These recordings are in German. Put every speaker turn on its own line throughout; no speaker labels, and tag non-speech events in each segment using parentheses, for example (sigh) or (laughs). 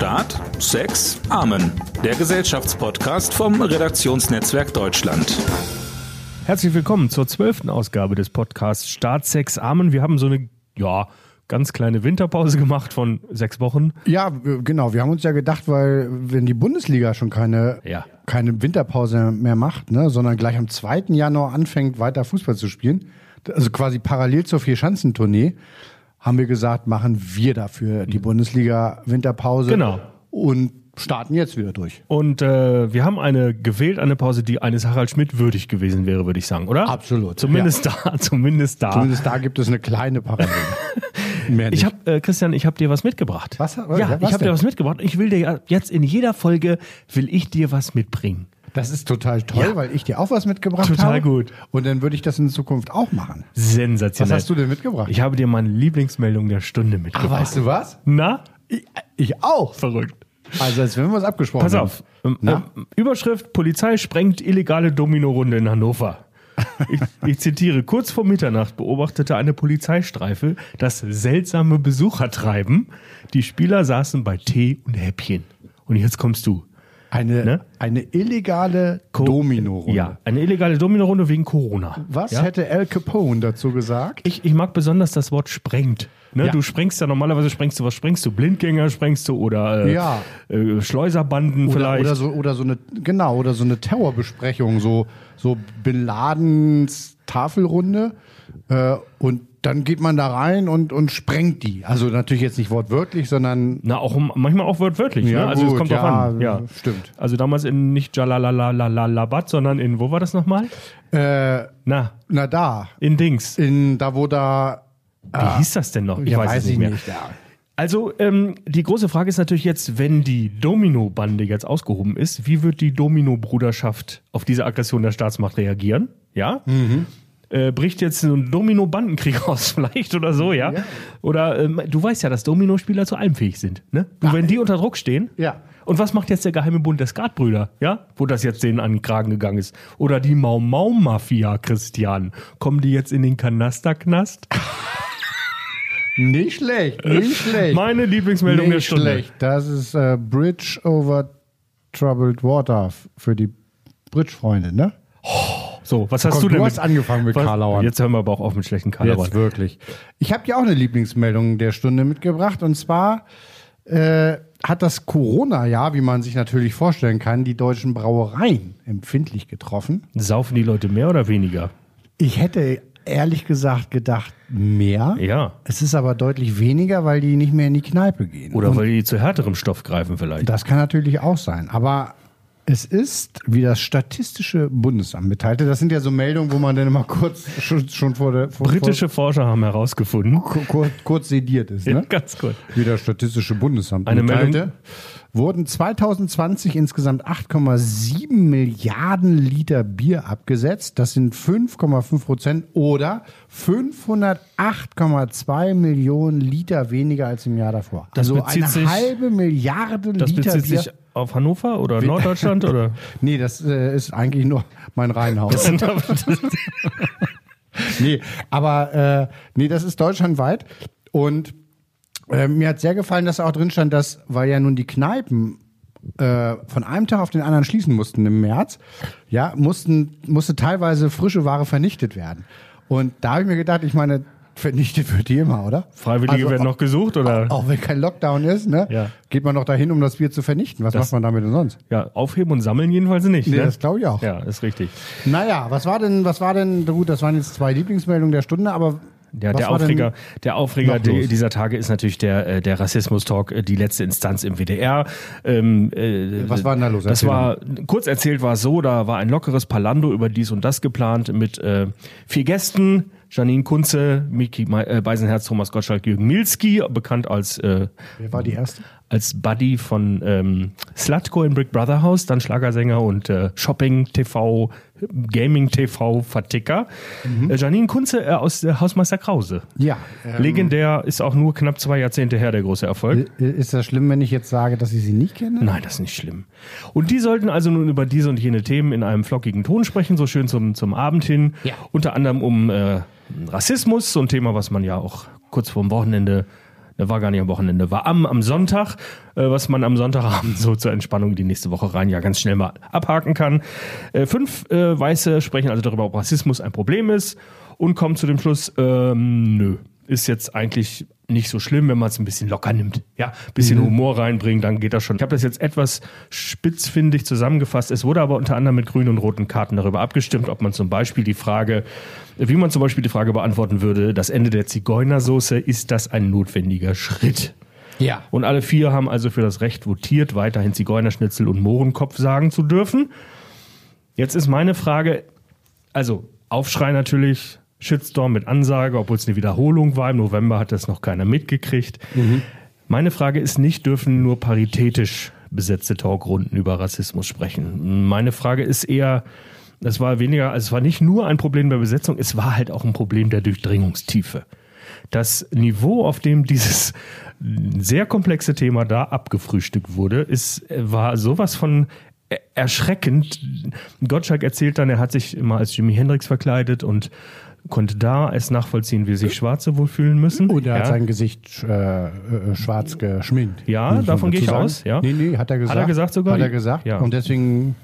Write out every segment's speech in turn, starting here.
Staat, Sex, Amen. Der Gesellschaftspodcast vom Redaktionsnetzwerk Deutschland.
Herzlich willkommen zur zwölften Ausgabe des Podcasts Staat, Sex, Amen. Wir haben so eine, ja, ganz kleine Winterpause gemacht von sechs Wochen.
Ja, genau. Wir haben uns ja gedacht, weil wenn die Bundesliga schon keine,
Ja.
keine Winterpause mehr macht, ne, sondern gleich am 2. Januar anfängt, weiter Fußball zu spielen, also quasi parallel zur Vierschanzentournee, haben wir gesagt, machen wir dafür die Bundesliga Winterpause
Genau.
und starten jetzt wieder durch.
Und äh, wir haben eine gewählt, eine Pause, die eines Harald Schmidt würdig gewesen wäre, würde ich sagen, oder?
Absolut,
Zumindest da, (laughs) zumindest da.
Zumindest da gibt es eine kleine Parallele. (laughs) Mehr
Ich habe, äh, Christian, ich habe dir was mitgebracht.
Was?
Ja,
Was
ich habe dir was mitgebracht. Ich will dir ja jetzt in jeder Folge will ich dir was mitbringen.
Das ist total toll,
Ja.
weil ich dir auch was mitgebracht habe.
Total gut.
Und dann würde ich das in Zukunft auch machen.
Sensationell.
Was hast du denn mitgebracht?
Ich habe dir meine Lieblingsmeldung der Stunde
Ach,
mitgebracht.
weißt du was?
Na?
Ich, ich auch.
Verrückt.
Also, als wenn wir was abgesprochen
Pass
haben.
auf. Ähm,
Na?
ähm, Überschrift: Polizei sprengt illegale Domino-Runde in Hannover. Ich, ich zitiere: Kurz vor Mitternacht beobachtete eine Polizeistreife das seltsame Besuchertreiben. Die Spieler saßen bei Tee und Häppchen. Und jetzt kommst du.
Eine,
Ne?
eine illegale Domino-Runde.
Ja, eine illegale Domino-Runde wegen Corona.
Was
ja?
hätte Al Capone dazu gesagt?
Ich, ich mag besonders das Wort sprengt. Ne?
Ja.
Du sprengst ja normalerweise sprengst du, was sprengst du? Blindgänger sprengst du oder äh,
Ja.
äh, Schleuserbanden
Oder,
vielleicht.
oder, so, oder so eine, genau, oder so eine Terrorbesprechung, so, so Bin Ladens Tafelrunde. Äh, und dann geht man da rein und, und sprengt die. Also natürlich jetzt nicht wortwörtlich, sondern
Na, auch manchmal auch wortwörtlich.
Ja,
ne? Also es
gut,
kommt drauf
ja,
an. Ja,
stimmt.
Also damals in nicht Jalalalalalabat, sondern in, wo war das nochmal?
äh,
Na,
na da,
in Dings.
in da wo da,
Wie hieß das denn noch? Ich
ja,
weiß, es nicht mehr.
ja.
Also ähm, die große Frage ist natürlich jetzt, wenn die Domino-Bande jetzt ausgehoben ist, wie wird die Domino-Bruderschaft auf diese Aggression der Staatsmacht reagieren? Ja? Äh, bricht jetzt so ein Domino-Bandenkrieg (laughs) aus vielleicht oder so, ja?
Ja.
Oder ähm, du weißt ja, dass Domino-Spieler zu allem fähig sind. Ne? Und wenn die unter Druck stehen,
Ja.
und was macht jetzt der geheime Bund der Skatbrüder, ja? Wo das jetzt denen an den Kragen gegangen ist? Oder die Mau-Mau-Mafia, Christian. Kommen die jetzt in den Kanasterknast? (laughs)
Nicht schlecht, nicht schlecht.
Meine Lieblingsmeldung der
Nicht
Stunde.
schlecht. Das ist äh, Bridge over Troubled Water für die Bridge-Freunde, ne?
So, was hast
Komm,
du denn
du
mit?
hast angefangen mit
was,
Karlauern.
Jetzt hören wir aber auch auf mit schlechten Karlauern.
Jetzt wirklich. Ich habe dir auch eine Lieblingsmeldung der Stunde mitgebracht. Und zwar äh, hat das Corona-Jahr, wie man sich natürlich vorstellen kann, die deutschen Brauereien empfindlich getroffen.
Saufen die Leute mehr oder weniger?
Ich hätte ehrlich gesagt gedacht, mehr.
Ja.
Es ist aber deutlich weniger, weil die nicht mehr in die Kneipe gehen.
Oder weil die zu härterem Stoff greifen vielleicht.
Das kann natürlich auch sein. Aber es ist, wie das Statistische Bundesamt mitteilte, das sind ja so Meldungen, wo man dann immer kurz schon, schon vor der vor,
Britische Forscher haben herausgefunden.
vor, kurz, kurz sediert ist. Ne?
Ganz kurz.
Wie das Statistische Bundesamt
Eine
mitteilte,
Meldung-
wurden 2020 insgesamt 8,7 Milliarden Liter Bier abgesetzt. Das sind 5,5 Prozent oder 508,2 Millionen Liter weniger als im Jahr davor.
Das
also eine
sich-
halbe Milliarde Liter Bier.
Auf Hannover oder Norddeutschland oder? (laughs)
Nee, das äh, ist eigentlich nur mein Reihenhaus. (laughs) nee, aber äh, nee, das ist deutschlandweit. Und äh, mir hat sehr gefallen, dass auch drin stand, dass, weil ja nun die Kneipen äh, von einem Tag auf den anderen schließen mussten im März, ja, mussten, musste teilweise frische Ware vernichtet werden. Und da habe ich mir gedacht, ich meine, vernichtet wird die immer, oder?
Freiwillige
Also
werden
auch-
noch gesucht oder?
Auch wenn kein Lockdown ist, ne?
Ja.
Geht man doch dahin, um das Bier zu vernichten. Was
Das-
macht man damit denn sonst?
Ja, aufheben und sammeln jedenfalls nicht.
Nee,
ne?
das glaube ich auch.
Ja, ist richtig.
Naja, was war denn, was war denn, gut, das waren jetzt zwei Lieblingsmeldungen der Stunde, aber
Ja, der Aufreger, der Aufreger
noch los?
die- dieser Tage ist natürlich der, äh, der Rassismus-Talk, äh, die letzte Instanz im WDR. Ähm, äh,
Was war denn da los?
Das war, kurz erzählt war es so, da war ein lockeres Palando über dies und das geplant mit äh, vier Gästen. Janine Kunze, Miki äh, Beisenherz, Thomas Gottschalk, Jürgen Milski, bekannt als äh,
Wer war die erste?
Als Buddy von ähm, Slutko in Brick Brother House, dann Schlagersänger und äh, Shopping TV, Gaming TV Verticker. Äh, Janine Kunze äh, aus äh, Hausmeister Krause.
Ja. ähm,
Legendär ist auch nur knapp zwei Jahrzehnte her der große Erfolg.
Ist das schlimm, wenn ich jetzt sage, dass ich sie nicht kenne?
Nein, das ist nicht schlimm. Und die sollten also nun über diese und jene Themen in einem flockigen Ton sprechen, so schön zum, zum Abend hin.
Ja.
Unter anderem um äh, Rassismus, so ein Thema, was man ja auch kurz vorm Wochenende war gar nicht am Wochenende, war am, am Sonntag, äh, was man am Sonntagabend so zur Entspannung die nächste Woche rein ja ganz schnell mal abhaken kann. Äh, fünf äh, Weiße sprechen also darüber, ob Rassismus ein Problem ist und kommen zu dem Schluss, ähm, nö, ist jetzt eigentlich nicht so schlimm, wenn man es ein bisschen locker nimmt. Ja, ein bisschen mhm. Humor reinbringen, dann geht das schon. Ich habe das jetzt etwas spitzfindig zusammengefasst. Es wurde aber unter anderem mit grünen und roten Karten darüber abgestimmt, ob man zum Beispiel die Frage, wie man zum Beispiel die Frage beantworten würde, das Ende der Zigeunersoße, ist das ein notwendiger Schritt?
Ja.
Und alle vier haben also für das Recht votiert, weiterhin Zigeunerschnitzel und Mohrenkopf sagen zu dürfen. Jetzt ist meine Frage, also Aufschrei natürlich, Shitstorm mit Ansage, obwohl es eine Wiederholung war. Im November hat das noch keiner mitgekriegt. Mhm. Meine Frage ist nicht, dürfen nur paritätisch besetzte Talkrunden über Rassismus sprechen? Meine Frage ist eher, es war weniger, also es war nicht nur ein Problem der Besetzung, es war halt auch ein Problem der Durchdringungstiefe. Das Niveau, auf dem dieses sehr komplexe Thema da abgefrühstückt wurde, ist, war sowas von erschreckend. Gottschalk erzählt dann, er hat sich immer als Jimi Hendrix verkleidet und konnte da es nachvollziehen, wie sich Schwarze wohl fühlen müssen.
Und er
ja.
hat sein Gesicht äh, äh, schwarz geschminkt.
Ja, davon gehe ich
sagen.
aus. Ja.
Nee, nee, hat er gesagt.
Hat er gesagt sogar?
Hat er gesagt.
Ja.
Und deswegen,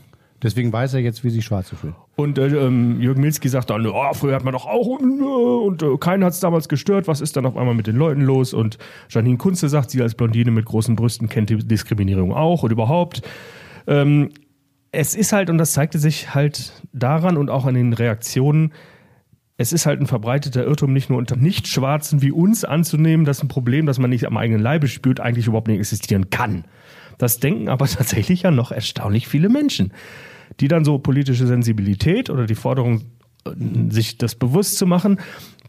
deswegen weiß er jetzt, wie sich Schwarze fühlen.
Und äh, ähm, Jürgen Milski sagt dann, oh, früher hat man doch auch und, und äh, keiner hat es damals gestört, was ist dann auf einmal mit den Leuten los? Und Janine Kunze sagt, sie als Blondine mit großen Brüsten kennt die Diskriminierung auch und überhaupt. Ähm, es ist halt, und das zeigte sich halt daran und auch an den Reaktionen, es ist halt ein verbreiteter Irrtum, nicht nur unter Nicht-Schwarzen wie uns anzunehmen, dass ein Problem, das man nicht am eigenen Leibe spürt, eigentlich überhaupt nicht existieren kann. Das denken aber (laughs) tatsächlich ja noch erstaunlich viele Menschen, die dann so politische Sensibilität oder die Forderung, äh, sich das bewusst zu machen,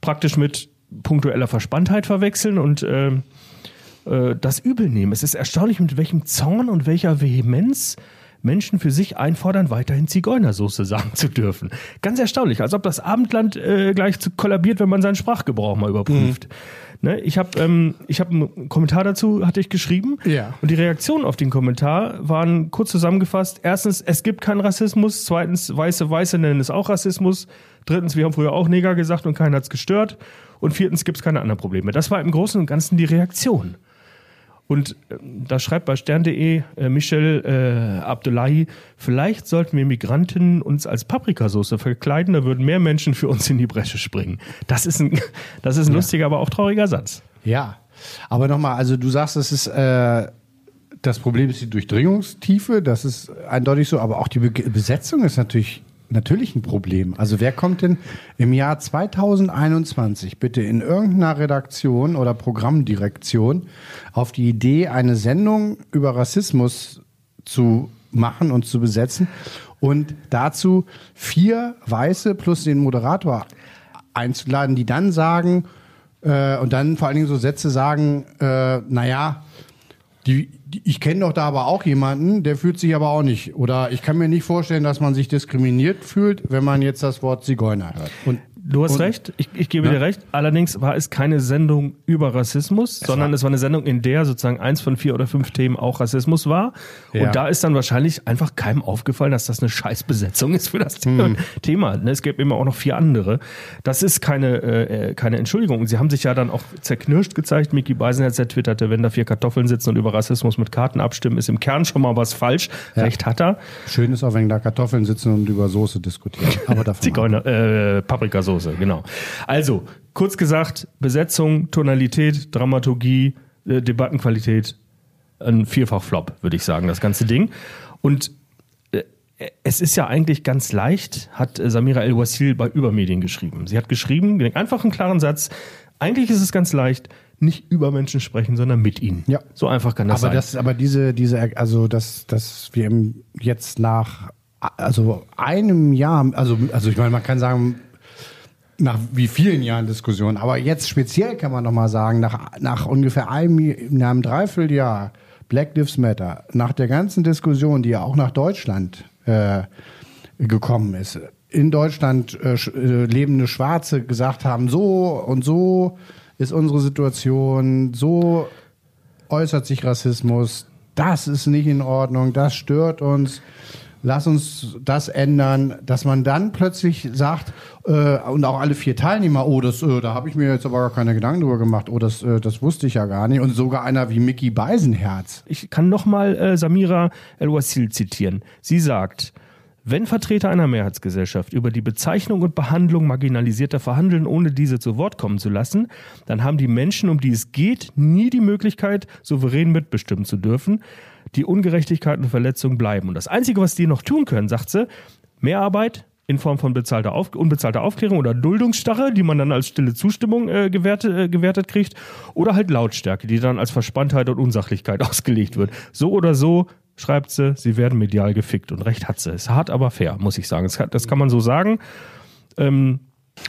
praktisch mit punktueller Verspanntheit verwechseln und äh, äh, das übel nehmen. Es ist erstaunlich, mit welchem Zorn und welcher Vehemenz Menschen für sich einfordern, weiterhin Zigeunersoße sagen zu dürfen. Ganz erstaunlich, als ob das Abendland äh, gleich zu kollabiert, wenn man seinen Sprachgebrauch mal überprüft. Mhm. Ne, ich habe ähm, ich hab einen Kommentar dazu, hatte ich geschrieben.
Ja.
Und die Reaktionen auf den Kommentar waren kurz zusammengefasst. Erstens, es gibt keinen Rassismus. Zweitens, Weiße Weiße nennen es auch Rassismus. Drittens, wir haben früher auch Neger gesagt und keiner hat's gestört. Und viertens gibt es keine anderen Probleme. Das war im Großen und Ganzen die Reaktion. Und äh, da schreibt bei stern.de äh, Michel äh, Abdullahi, vielleicht sollten wir Migranten uns als Paprikasauce verkleiden, da würden mehr Menschen für uns in die Bresche springen. Das ist ein, (laughs) das ist ein ja. lustiger, aber auch trauriger Satz.
Ja, aber nochmal, also du sagst, es ist äh, das Problem ist die Durchdringungstiefe, das ist eindeutig so, aber auch die Be Besetzung ist natürlich natürlich ein Problem. Also wer kommt denn im Jahr 2021 bitte in irgendeiner Redaktion oder Programmdirektion auf die Idee, eine Sendung über Rassismus zu machen und zu besetzen und dazu vier Weiße plus den Moderator einzuladen, die dann sagen, äh, und dann vor allen Dingen so Sätze sagen, äh, naja, die, die, ich kenne doch da aber auch jemanden, der fühlt sich aber auch nicht. Oder ich kann mir nicht vorstellen, dass man sich diskriminiert fühlt, wenn man jetzt das Wort Zigeuner hört.
Und Du hast und, recht, ich, ich gebe ja. dir recht. Allerdings war es keine Sendung über Rassismus, es sondern war es war eine Sendung, in der sozusagen eins von vier oder fünf Themen auch Rassismus war. Ja. Und da ist dann wahrscheinlich einfach keinem aufgefallen, dass das eine Scheißbesetzung ist für das hm. (laughs) Thema. Ne, es gibt immer auch noch vier andere. Das ist keine, äh, keine Entschuldigung. Sie haben sich ja dann auch zerknirscht gezeigt. Mickey Beisenherz, twitterte, wenn da vier Kartoffeln sitzen und über Rassismus mit Karten abstimmen, ist im Kern schon mal was falsch. Ja. Recht hat er.
Schön ist auch, wenn da Kartoffeln sitzen und über Soße diskutieren.
Aber (laughs) davon Zigeuner, äh, Paprikasauce. Soße, genau. Also, kurz gesagt, Besetzung, Tonalität, Dramaturgie, äh, Debattenqualität, ein Vierfach-Flop, würde ich sagen, das ganze Ding. Und äh, es ist ja eigentlich ganz leicht, hat äh, Samira El-Wasil bei Übermedien geschrieben. Sie hat geschrieben, einfach einen klaren Satz, eigentlich ist es ganz leicht, nicht über Menschen sprechen, sondern mit ihnen.
Ja.
So einfach kann das
aber
sein.
Das, aber diese, diese, also dass, dass wir jetzt nach also einem Jahr, also, also ich meine, man kann sagen, nach wie vielen Jahren Diskussion, aber jetzt speziell kann man noch mal sagen, nach, nach ungefähr einem, nach einem Dreivierteljahr Black Lives Matter, nach der ganzen Diskussion, die ja auch nach Deutschland äh, gekommen ist, in Deutschland äh, äh lebende Schwarze gesagt haben, so und so ist unsere Situation, so äußert sich Rassismus, das ist nicht in Ordnung, das stört uns lass uns das ändern, dass man dann plötzlich sagt, äh, und auch alle vier Teilnehmer, oh, das, äh, da habe ich mir jetzt aber gar keine Gedanken drüber gemacht, oh, das, äh, das wusste ich ja gar nicht. Und sogar einer wie Mickey Beisenherz.
Ich kann nochmal äh, Samira El-Wasil zitieren. Sie sagt, wenn Vertreter einer Mehrheitsgesellschaft über die Bezeichnung und Behandlung Marginalisierter verhandeln, ohne diese zu Wort kommen zu lassen, dann haben die Menschen, um die es geht, nie die Möglichkeit, souverän mitbestimmen zu dürfen. Die Ungerechtigkeiten und Verletzungen bleiben. Und das Einzige, was die noch tun können, sagt sie, Mehrarbeit in Form von bezahlter Auf unbezahlter Aufklärung oder Duldungsstarre, die man dann als stille Zustimmung äh, gewertet, äh, gewertet kriegt, oder halt Lautstärke, die dann als Verspanntheit und Unsachlichkeit (laughs) ausgelegt wird. So oder so schreibt sie, sie werden medial gefickt. Und recht hat sie. Ist hart, aber fair, muss ich sagen. Das kann, man so sagen. Ähm,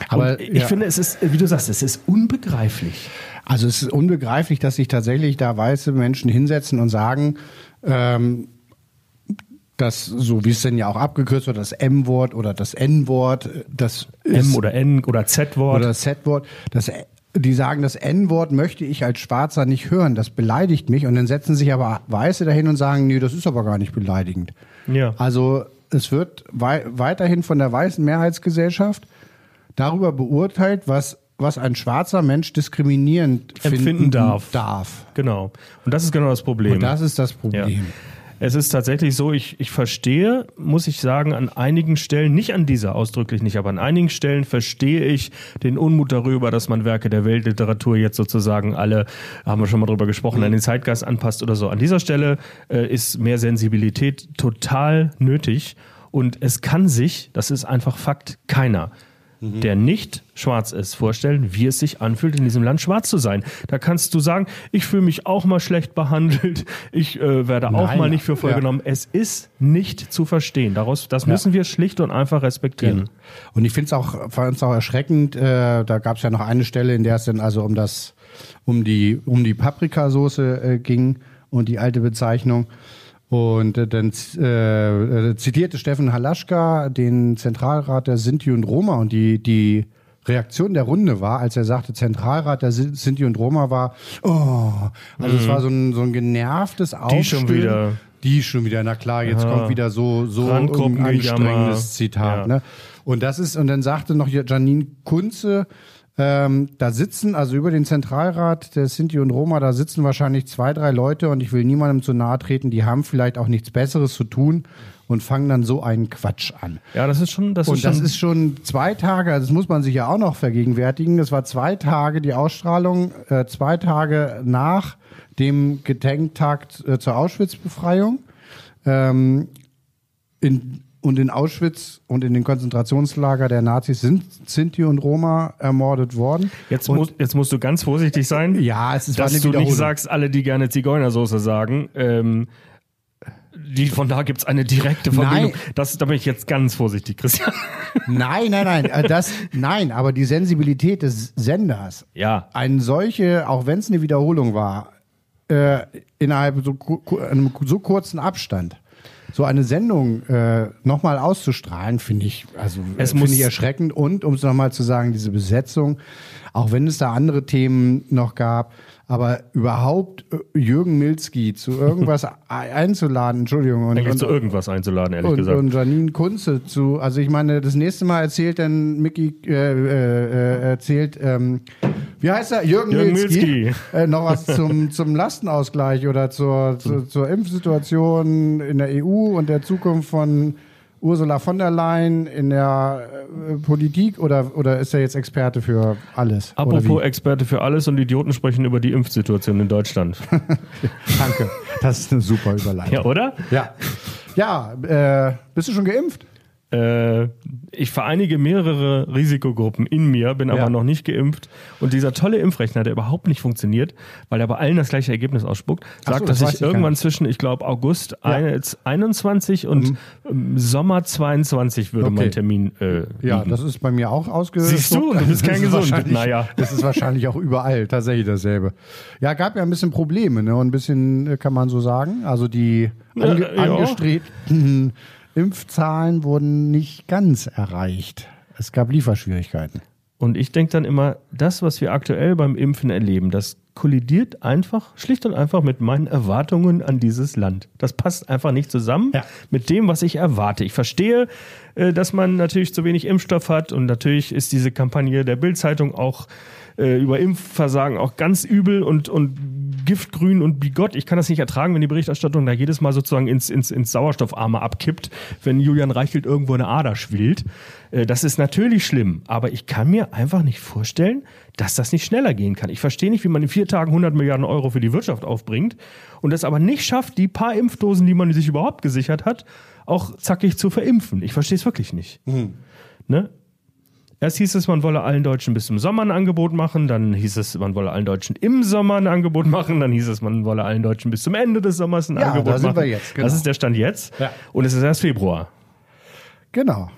aber ich ja. finde, es ist, wie du sagst, es ist unbegreiflich.
Also es ist unbegreiflich, dass sich tatsächlich da weiße Menschen hinsetzen und sagen, ähm, das, so wie es denn ja auch abgekürzt wird, das M-Wort oder das N-Wort, das
M oder N oder Z-Wort.
Oder Z-Wort, das die sagen, das N-Wort möchte ich als Schwarzer nicht hören, das beleidigt mich. Und dann setzen sich aber Weiße dahin und sagen, nee, das ist aber gar nicht beleidigend. Ja. Also es wird wei weiterhin von der weißen Mehrheitsgesellschaft darüber beurteilt, was was ein schwarzer Mensch diskriminierend empfinden darf. darf.
Genau. Und das ist genau das Problem. Und
das ist das Problem. Ja.
Es ist tatsächlich so, ich, ich verstehe, muss ich sagen, an einigen Stellen, nicht an dieser ausdrücklich nicht, aber an einigen Stellen verstehe ich den Unmut darüber, dass man Werke der Weltliteratur jetzt sozusagen alle, haben wir schon mal drüber gesprochen, an den Zeitgeist anpasst oder so. An dieser Stelle äh, ist mehr Sensibilität total nötig. Und es kann sich, das ist einfach Fakt, keiner mhm. der nicht schwarz ist, vorstellen, wie es sich anfühlt, in diesem Land schwarz zu sein. Da kannst du sagen, ich fühle mich auch mal schlecht behandelt, (laughs) ich äh, werde auch Nein, mal nicht für voll ja. genommen. Es ist nicht zu verstehen. Daraus, das müssen ja. wir schlicht und einfach respektieren. Ja.
Und ich finde es auch, fand's auch erschreckend, äh, da gab es ja noch eine Stelle, in der es dann also um das, um die, um die Paprikasoße äh, ging und die alte Bezeichnung. Und äh, dann äh, äh, zitierte Steffen Halaschka den Zentralrat der Sinti und Roma und die, die Reaktion der Runde war, als er sagte, Zentralrat der Sinti und Roma war, oh, also mhm. es war so ein, so ein genervtes Aufstöhnen. Die schon wieder. Die schon wieder, na klar, jetzt ja. kommt wieder so, so ein anstrengendes Zitat. Ja. Ne? Und das ist, und dann sagte noch Janine Kunze, ähm, da sitzen, also über den Zentralrat der Sinti und Roma, da sitzen wahrscheinlich zwei, drei Leute und ich will niemandem zu nahe treten, die haben vielleicht auch nichts Besseres zu tun und fangen dann so einen Quatsch an.
Ja, das ist schon, das
und
ist
das ist schon zwei Tage, also das muss man sich ja auch noch vergegenwärtigen. Das war zwei Tage die Ausstrahlung, äh, zwei Tage nach dem Gedenktag äh, zur Auschwitz-Befreiung. Ähm, in und in Auschwitz und in den Konzentrationslager der Nazis sind Sinti und Roma ermordet worden.
Jetzt, muss, jetzt musst du ganz vorsichtig sein,
ja, es ist
dass du nicht sagst, alle, die gerne Zigeunersoße sagen. Ähm, die, von da gibt es eine direkte Verbindung. Nein. Das, da bin ich jetzt ganz vorsichtig, Christian. (laughs)
Nein, nein, nein. Äh, das, nein, aber die Sensibilität des Senders.
Ja.
Eine solche, auch wenn es eine Wiederholung war, äh, innerhalb so, einem so kurzen Abstand so eine Sendung äh, nochmal auszustrahlen, finde ich, also es finde ich erschreckend. Und um es nochmal zu sagen, diese Besetzung, auch wenn es da andere Themen noch gab, aber überhaupt äh, Jürgen Milski zu irgendwas (laughs) einzuladen, Entschuldigung.
Und, Eigentlich und, zu irgendwas einzuladen, ehrlich
und,
gesagt.
Und Janine Kunze zu, also ich meine, das nächste Mal erzählt dann Mickey, äh, äh, äh erzählt, ähm, wie heißt er? Jürgen, Jürgen Milski. Milski. (laughs) Äh, noch was zum, (laughs) zum Lastenausgleich oder zur, zu, zur Impfsituation in der EU und der Zukunft von Ursula von der Leyen in der äh, Politik oder, oder ist er jetzt Experte für alles?
Apropos Experte für alles und Idioten sprechen über die Impfsituation in Deutschland. (laughs)
Danke. Das ist eine super Überleitung.
Ja, oder?
Ja. Ja, äh, bist du schon geimpft?
Äh, ich vereinige mehrere Risikogruppen in mir, bin aber ja. noch nicht geimpft. Und dieser tolle Impfrechner, der überhaupt nicht funktioniert, weil er bei allen das gleiche Ergebnis ausspuckt, sagt, so, das dass ich irgendwann zwischen, ich glaube, August ja. 21 und mhm. Sommer 22 würde okay. mein Termin äh,
Ja, das ist bei mir auch ausgesucht.
Siehst du, du bist kein gesund.
Naja. Das ist wahrscheinlich auch überall tatsächlich dasselbe. Ja, gab ja ein bisschen Probleme, ne? Und ein bisschen, äh, kann man so sagen. Also die ange ja. angestrebten Impfzahlen wurden nicht ganz erreicht. Es gab Lieferschwierigkeiten.
Und ich denke dann immer, das, was wir aktuell beim Impfen erleben, das kollidiert einfach, schlicht und einfach mit meinen Erwartungen an dieses Land. Das passt einfach nicht zusammen
Ja.
mit dem, was ich erwarte. Ich verstehe, äh, dass man natürlich zu wenig Impfstoff hat und natürlich ist diese Kampagne der Bild-Zeitung auch äh, über Impfversagen auch ganz übel und, und giftgrün und bigott. Ich kann das nicht ertragen, wenn die Berichterstattung da jedes Mal sozusagen ins, ins, ins Sauerstoffarme abkippt, wenn Julian Reichelt irgendwo eine Ader schwillt. Äh, Das ist natürlich schlimm, aber ich kann mir einfach nicht vorstellen, dass das nicht schneller gehen kann. Ich verstehe nicht, wie man in vier Tagen 100 Milliarden Euro für die Wirtschaft aufbringt und das aber nicht schafft, die paar Impfdosen, die man sich überhaupt gesichert hat, auch zackig zu verimpfen. Ich verstehe es wirklich nicht. Ne? Erst hieß es, man wolle allen Deutschen bis zum Sommer ein Angebot machen, dann hieß es, man wolle allen Deutschen im Sommer ein Angebot machen, dann hieß es, man wolle allen Deutschen bis zum Ende des Sommers ein
Ja,
Angebot
da sind
machen.
wir jetzt, genau.
Das ist der Stand jetzt.
Ja.
Und es ist erst Februar.
Genau.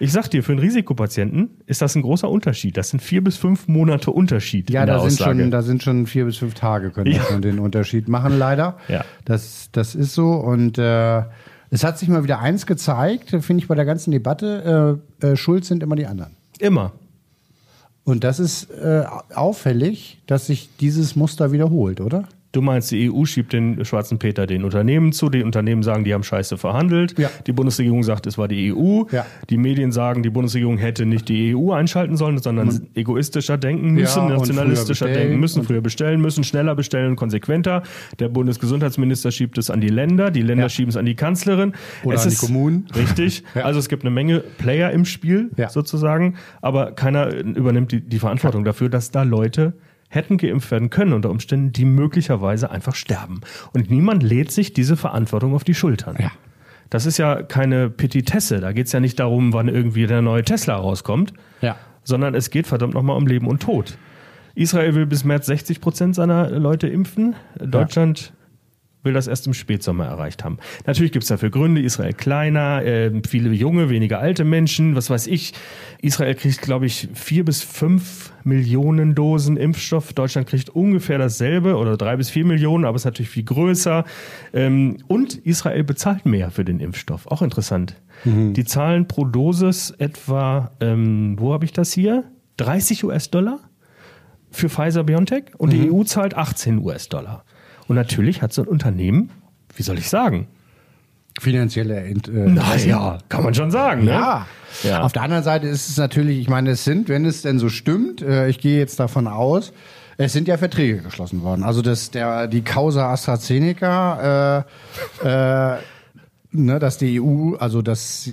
Ich sag dir, für einen Risikopatienten ist das ein großer Unterschied. Das sind vier bis fünf Monate Unterschied
Ja, da sind,
Aussage.
schon, da sind schon vier bis fünf Tage, können
Ja.
schon den Unterschied machen, leider.
Ja.
Das, das ist so. Und äh, es hat sich mal wieder eins gezeigt, finde ich bei der ganzen Debatte, äh, äh, schuld sind immer die anderen.
Immer.
Und das ist äh, auffällig, dass sich dieses Muster wiederholt, oder?
Du meinst, die EU schiebt den schwarzen Peter den Unternehmen zu. Die Unternehmen sagen, die haben scheiße verhandelt.
Ja.
Die Bundesregierung sagt, es war die EU.
Ja.
Die Medien sagen, die Bundesregierung hätte nicht die EU einschalten sollen, sondern egoistischer denken müssen,
Ja, und
nationalistischer denken müssen,
und-
früher bestellen müssen, schneller bestellen, konsequenter. Der Bundesgesundheitsminister schiebt es an die Länder, die Länder schieben es an die Kanzlerin.
Oder
es
an die
ist,
Kommunen.
Richtig. (laughs) Also es gibt eine Menge Player im Spiel, sozusagen, aber keiner übernimmt die, die Verantwortung dafür, dass da Leute hätten geimpft werden können unter Umständen, die möglicherweise einfach sterben. Und niemand lädt sich diese Verantwortung auf die Schultern.
Ja.
Das ist ja keine Petitesse. Da geht es ja nicht darum, wann irgendwie der neue Tesla rauskommt,
Ja.
sondern es geht verdammt nochmal um Leben und Tod. Israel will bis März 60 Prozent seiner Leute impfen. Deutschland will das erst im Spätsommer erreicht haben. Natürlich gibt es dafür Gründe. Israel kleiner, äh, viele junge, weniger alte Menschen, was weiß ich. Israel kriegt, glaube ich, vier bis fünf Millionen Dosen Impfstoff. Deutschland kriegt ungefähr dasselbe oder drei bis vier Millionen, aber ist natürlich viel größer. Ähm, und Israel bezahlt mehr für den Impfstoff. Auch interessant. Die zahlen pro Dosis etwa, ähm, wo habe ich das hier? 30 US-Dollar für Pfizer BioNTech und die EU zahlt 18 US-Dollar. Und natürlich hat so ein Unternehmen, wie soll ich sagen?
Finanzielle Ent äh,
Naja, kann man schon sagen, ne?
Ja.
Ja.
Auf der anderen Seite ist es natürlich, ich meine, es sind, wenn es denn so stimmt, äh, ich gehe jetzt davon aus, es sind ja Verträge geschlossen worden. Also das, der, die Causa AstraZeneca, äh, äh, ne, dass die EU, also das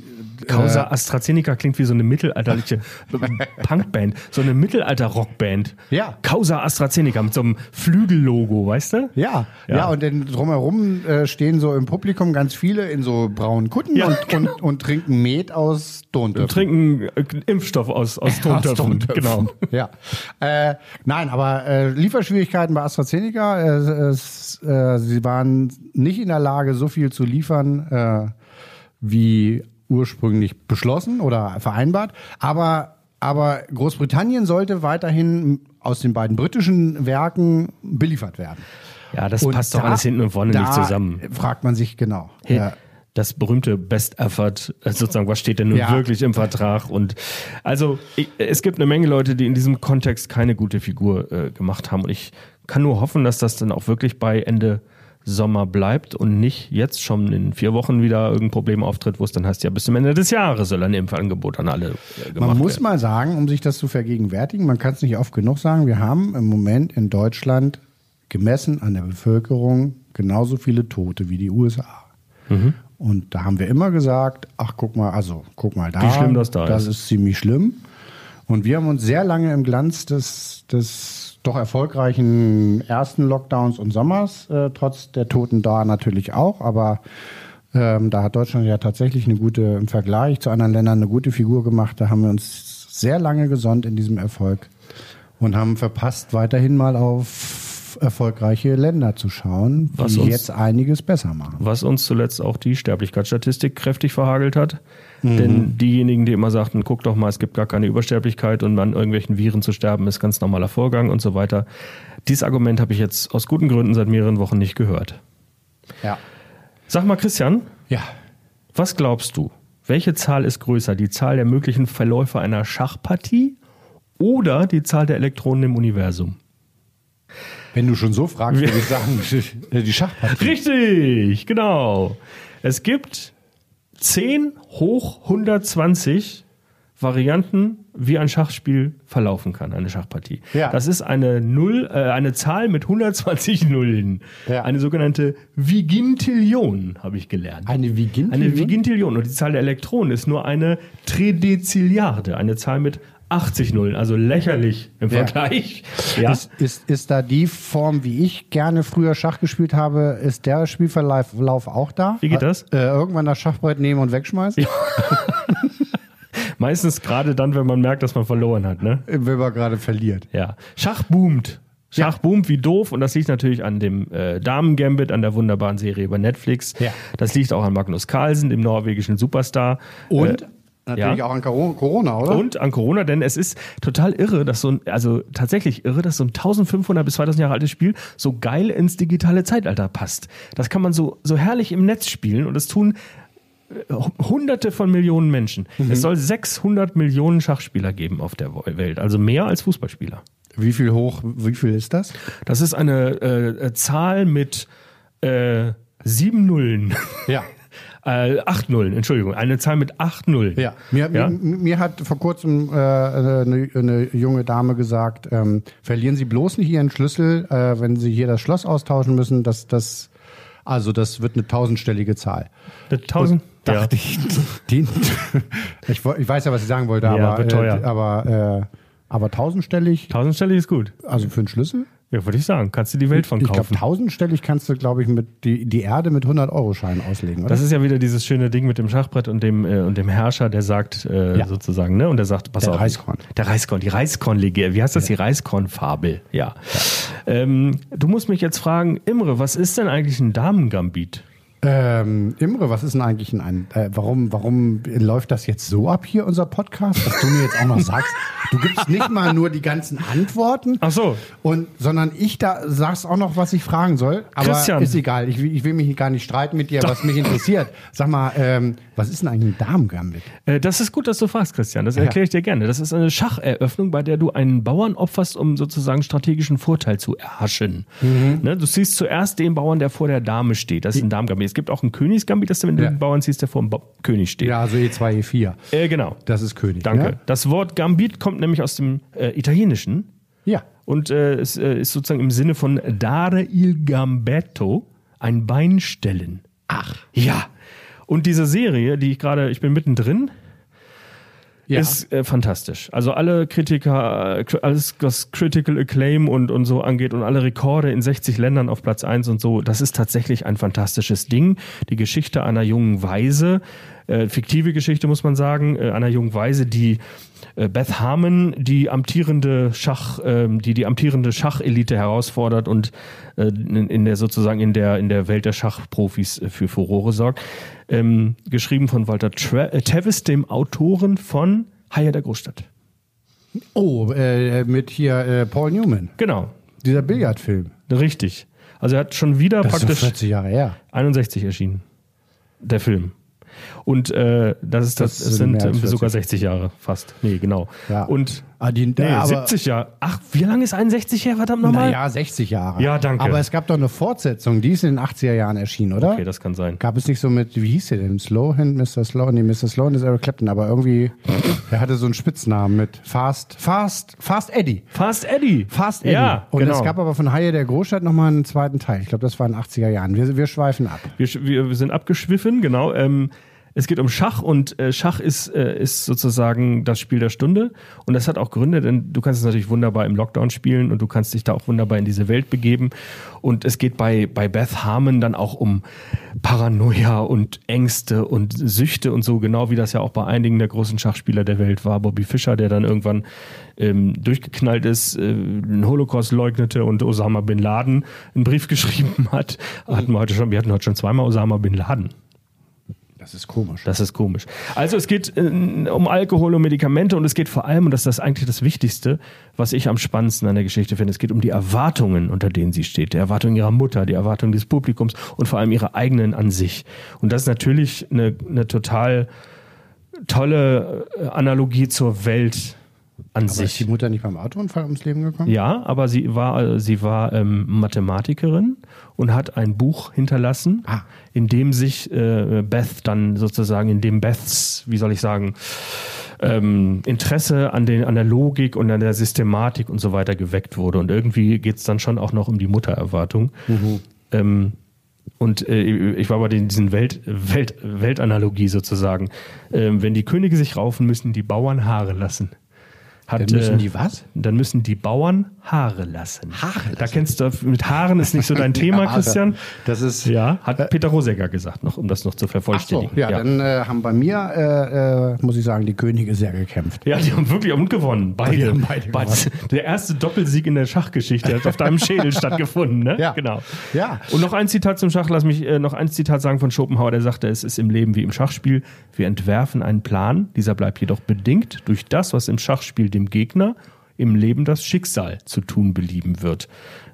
Causa AstraZeneca klingt wie so eine mittelalterliche (laughs) Punkband, so eine Mittelalter-Rockband.
Ja.
Causa AstraZeneca mit so einem Flügellogo, weißt du?
Ja, ja,
Ja.
und dann drumherum äh, stehen so im Publikum ganz viele in so braunen Kutten
Ja,
und, und, und trinken Met aus Tontöpfen.
Trinken äh, Impfstoff aus, aus Tontöpfen. Genau.
Ja. Äh, nein, aber äh, Lieferschwierigkeiten bei AstraZeneca. Äh, es, äh, sie waren nicht in der Lage, so viel zu liefern, äh, wie ursprünglich beschlossen oder vereinbart. Aber, aber Großbritannien sollte weiterhin aus den beiden britischen Werken beliefert werden.
Ja, das
Und
passt doch
da-
alles hinten und vorne nicht zusammen.
Fragt man sich genau.
Hey,
Ja.
Das berühmte Best Effort, äh, sozusagen, was steht denn nun
Ja.
wirklich im Vertrag? Und also ich, es gibt eine Menge Leute, die in diesem Kontext keine gute Figur äh, gemacht haben. Und ich kann nur hoffen, dass das dann auch wirklich bei Ende Sommer bleibt und nicht jetzt schon in vier Wochen wieder irgendein Problem auftritt, wo es dann heißt, ja, bis zum Ende des Jahres soll ein Impfangebot an alle äh, gemacht
Man muss
werden.
mal sagen, um sich das zu vergegenwärtigen, man kann es nicht oft genug sagen, wir haben im Moment in Deutschland gemessen an der Bevölkerung genauso viele Tote wie die USA.
Mhm.
Und da haben wir immer gesagt, ach guck mal, also guck mal da,
Wie schlimm das da
das
ist.
ist ziemlich schlimm. Und wir haben uns sehr lange im Glanz des, des doch erfolgreichen ersten Lockdowns und Sommers, äh, trotz der Toten da natürlich auch, aber ähm, da hat Deutschland ja tatsächlich eine gute, im Vergleich zu anderen Ländern, eine gute Figur gemacht. Da haben wir uns sehr lange gesonnt in diesem Erfolg und haben verpasst, weiterhin mal auf erfolgreiche Länder zu schauen,
Was
die
uns-
jetzt einiges besser machen.
Was uns zuletzt auch die Sterblichkeitsstatistik kräftig verhagelt hat.
Mhm.
Denn diejenigen, die immer sagten, guck doch mal, es gibt gar keine Übersterblichkeit und an irgendwelchen Viren zu sterben ist ganz normaler Vorgang und so weiter. Dieses Argument habe ich jetzt aus guten Gründen seit mehreren Wochen nicht gehört.
Ja.
Sag mal, Christian,
Ja.
was glaubst du? Welche Zahl ist größer? Die Zahl der möglichen Verläufe einer Schachpartie oder die Zahl der Elektronen im Universum?
Wenn du schon so fragst, würde ich sagen, (laughs) die Schachpartie.
Richtig, genau. Es gibt 10 hoch 120 Varianten, wie ein Schachspiel verlaufen kann, eine Schachpartie.
Ja.
Das ist eine Null, äh, eine Zahl mit 120 Nullen.
Ja.
Eine sogenannte Vigintillion, habe ich gelernt.
Eine Vigintillion?
Eine Vigintillion. Und die Zahl der Elektronen ist nur eine Tridezilliarde, eine Zahl mit 80 Nullen, also lächerlich im
Ja.
Vergleich. (laughs) Ja.
Ist, ist, ist da die Form, wie ich gerne früher Schach gespielt habe, ist der Spielverlauf Lauf auch da?
Wie geht das?
Äh, irgendwann das Schachbrett nehmen und wegschmeißen? (laughs)
Meistens gerade dann, wenn man merkt, dass man verloren hat. Ne?
Wenn man gerade verliert.
Ja. Schach boomt. Schach boomt wie doof und das liegt natürlich an dem äh, Damen-Gambit, an der wunderbaren Serie über Netflix.
Ja.
Das liegt auch an Magnus Carlsen, dem norwegischen Superstar.
Und
Äh,
natürlich
ja.
auch an Coro- Corona, oder?
und an Corona, denn es ist total irre, dass so ein, also tatsächlich irre, dass so ein 1500 bis 2000 Jahre altes Spiel so geil ins digitale Zeitalter passt. Das kann man so, so herrlich im Netz spielen und das tun äh, hunderte von Millionen Menschen. Es soll 600 Millionen Schachspieler geben auf der Welt, also mehr als Fußballspieler.
Wie viel hoch, wie viel ist das?
Das ist eine äh, Zahl mit äh, sieben Nullen.
Ja. (laughs)
äh, acht Nullen, Entschuldigung. Eine Zahl mit acht Nullen.
Ja, mir,
Ja?
Mir, mir hat vor kurzem äh, eine, eine junge Dame gesagt, ähm, verlieren Sie bloß nicht Ihren Schlüssel, äh, wenn Sie hier das Schloss austauschen müssen. Das, das, also das wird eine tausendstellige Zahl.
Eine Tausend? Ja.
Dachte ich, den, (laughs) ich, ich weiß ja, was ich sagen wollte,
Ja,
aber, äh, aber, äh, aber tausendstellig,
Tausendstellig ist gut.
also für einen Schlüssel?
Ja, würde ich sagen. Kannst du die Welt von
Ich glaube,
kaufen.
tausendstellig kannst du, glaube ich, mit die, die Erde mit 100-Euro-Scheinen auslegen, oder?
Das ist ja wieder dieses schöne Ding mit dem Schachbrett und dem, äh, und dem Herrscher, der sagt äh,
Ja.
sozusagen, ne? Und der sagt, pass
Der
auf.
Reiskorn.
Der Reiskorn, die Reiskorn-Legende. Wie heißt das? Die Reiskorn-Fabel. Ja. Ähm, du musst mich jetzt fragen, Imre, was ist denn eigentlich ein Damengambit?
Ähm, Imre, was ist denn eigentlich ein, ein äh, warum, warum läuft das jetzt so ab hier, unser Podcast, dass du mir jetzt auch noch sagst, (laughs) du gibst nicht mal nur die ganzen Antworten,
Ach so.
und, sondern ich da sagst auch noch, was ich fragen soll. Aber
Christian.
ist egal, ich, will- ich will mich gar nicht streiten mit dir, was mich interessiert. Sag mal, ähm, was ist denn eigentlich ein Damengambit?
Äh, das ist gut, dass du fragst, Christian. Das erkläre ich dir gerne. Das ist eine Schacheröffnung, bei der du einen Bauern opferst, um sozusagen strategischen Vorteil zu erhaschen.
Mhm.
Ne? Du siehst zuerst den Bauern, der vor der Dame steht. Das ist ein Damengambit. Es gibt auch einen Königsgambit, das du
Ja.
den Bauern siehst, der vor dem ba König steht.
Ja, also E2, E4.
Äh, genau.
Das ist König.
Danke.
Ne?
Das Wort Gambit kommt nämlich aus dem äh, Italienischen
Ja.
und äh, es äh, ist sozusagen im Sinne von dare il gambetto, ein Bein stellen. Ach. Ja. Und diese Serie, die ich gerade, ich bin mittendrin,
ja.
ist äh, fantastisch. Also alle Kritiker, äh, alles was Critical Acclaim und, und so angeht und alle Rekorde in 60 Ländern auf Platz 1 und so, das ist tatsächlich ein fantastisches Ding. Die Geschichte einer jungen Weise, äh, fiktive Geschichte muss man sagen, äh, einer jungen Weise, die äh, Beth Harmon, die amtierende Schach, ähm, die die amtierende Schachelite herausfordert und äh, in, in der sozusagen in der in der Welt der Schachprofis äh, für Furore sorgt. Ähm, geschrieben von Walter Tra äh, Tevis, dem Autoren von Haie der Großstadt.
oh, äh, mit hier Paul Newman,
Genau,
dieser Billardfilm.
richtig. Also er hat schon wieder
Das ist
praktisch
40 Jahre her.
61 erschienen, der Film. Und äh, das ist das,
Das sind
sind äh, sogar
40.
60 Jahre fast. Nee, genau.
Ja.
Und
Ah, die,
nee,
ja, aber-
70 Jahre. Ach, wie lange ist 61 her? Verdammt nochmal?
Naja, 60 Jahre.
Ja, danke.
Aber es gab doch eine Fortsetzung, die ist in den 80er Jahren erschienen, oder?
Okay, das kann sein.
Gab es nicht so mit, wie hieß der denn? Slowhand, Mr. Slow? Nee, Mr. Slow ist Eric Clapton, aber irgendwie, er hatte so einen Spitznamen mit Fast, Fast, Fast Eddie.
Fast Eddie.
Fast Eddie.
Ja,
Und
genau.
es gab aber von Haie der Großstadt nochmal einen zweiten Teil. Ich glaube, das war in den 80er Jahren. Wir, wir schweifen ab.
Wir wir sind abgeschwiffen, genau. Ähm, es geht um Schach und äh, Schach ist, äh, ist sozusagen das Spiel der Stunde. Und das hat auch Gründe, denn du kannst es natürlich wunderbar im Lockdown spielen und du kannst dich da auch wunderbar in diese Welt begeben. Und es geht bei, bei Beth Harmon dann auch um Paranoia und Ängste und Süchte und so, genau wie das ja auch bei einigen der großen Schachspieler der Welt war. Bobby Fischer, der dann irgendwann ähm, durchgeknallt ist, äh, den Holocaust leugnete und Osama Bin Laden einen Brief (laughs) geschrieben hat. Hatten wir heute schon, wir hatten heute schon zweimal Osama Bin Laden.
Das ist komisch.
Das ist komisch. Also es geht äh, um Alkohol und Medikamente und es geht vor allem, und das ist das eigentlich das Wichtigste, was ich am spannendsten an der Geschichte finde, es geht um die Erwartungen, unter denen sie steht. Die Erwartungen ihrer Mutter, die Erwartungen des Publikums und vor allem ihre eigenen an sich. Und das ist natürlich eine, eine total tolle äh, Analogie zur Welt an
Aber ist
sich.
die Mutter nicht beim Autounfall ums Leben gekommen?
Ja, aber sie war, sie war ähm, Mathematikerin und hat ein Buch hinterlassen,
Ah.
in dem sich äh, Beth dann sozusagen, in dem Beths, wie soll ich sagen, ähm, Interesse an, den, an der Logik und an der Systematik und so weiter geweckt wurde. Und irgendwie geht es dann schon auch noch um die Muttererwartung. Ähm, und äh, ich war bei den- diesen Welt, Welt, Weltanalogie sozusagen. Ähm, wenn die Könige sich raufen, müssen die Bauern Haare lassen. Hat,
Dann müssen
äh,
die was?
Dann müssen die Bauern Haare lassen.
Haare
Da kennst du, mit Haaren ist nicht so dein (laughs) Thema. Christian.
Das ist.
Ja, hat Peter Rosecker gesagt, noch, um das noch zu
Ach so,
vervollständigen.
ja, dann äh, haben bei mir, äh, äh, muss ich sagen, die Könige sehr gekämpft.
Ja, die haben wirklich und gewonnen. Beide.
Die haben beide
Beide. (laughs) Der erste Doppelsieg in der Schachgeschichte hat auf deinem Schädel (laughs) stattgefunden, ne?
Ja.
Genau.
Ja.
Und noch ein Zitat zum Schach. Lass mich äh, noch ein Zitat sagen von Schopenhauer. Der sagte, es ist im Leben wie im Schachspiel. Wir entwerfen einen Plan. Dieser bleibt jedoch bedingt durch das, was im Schachspiel dem Gegner im Leben das Schicksal zu tun belieben wird.